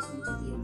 comes into the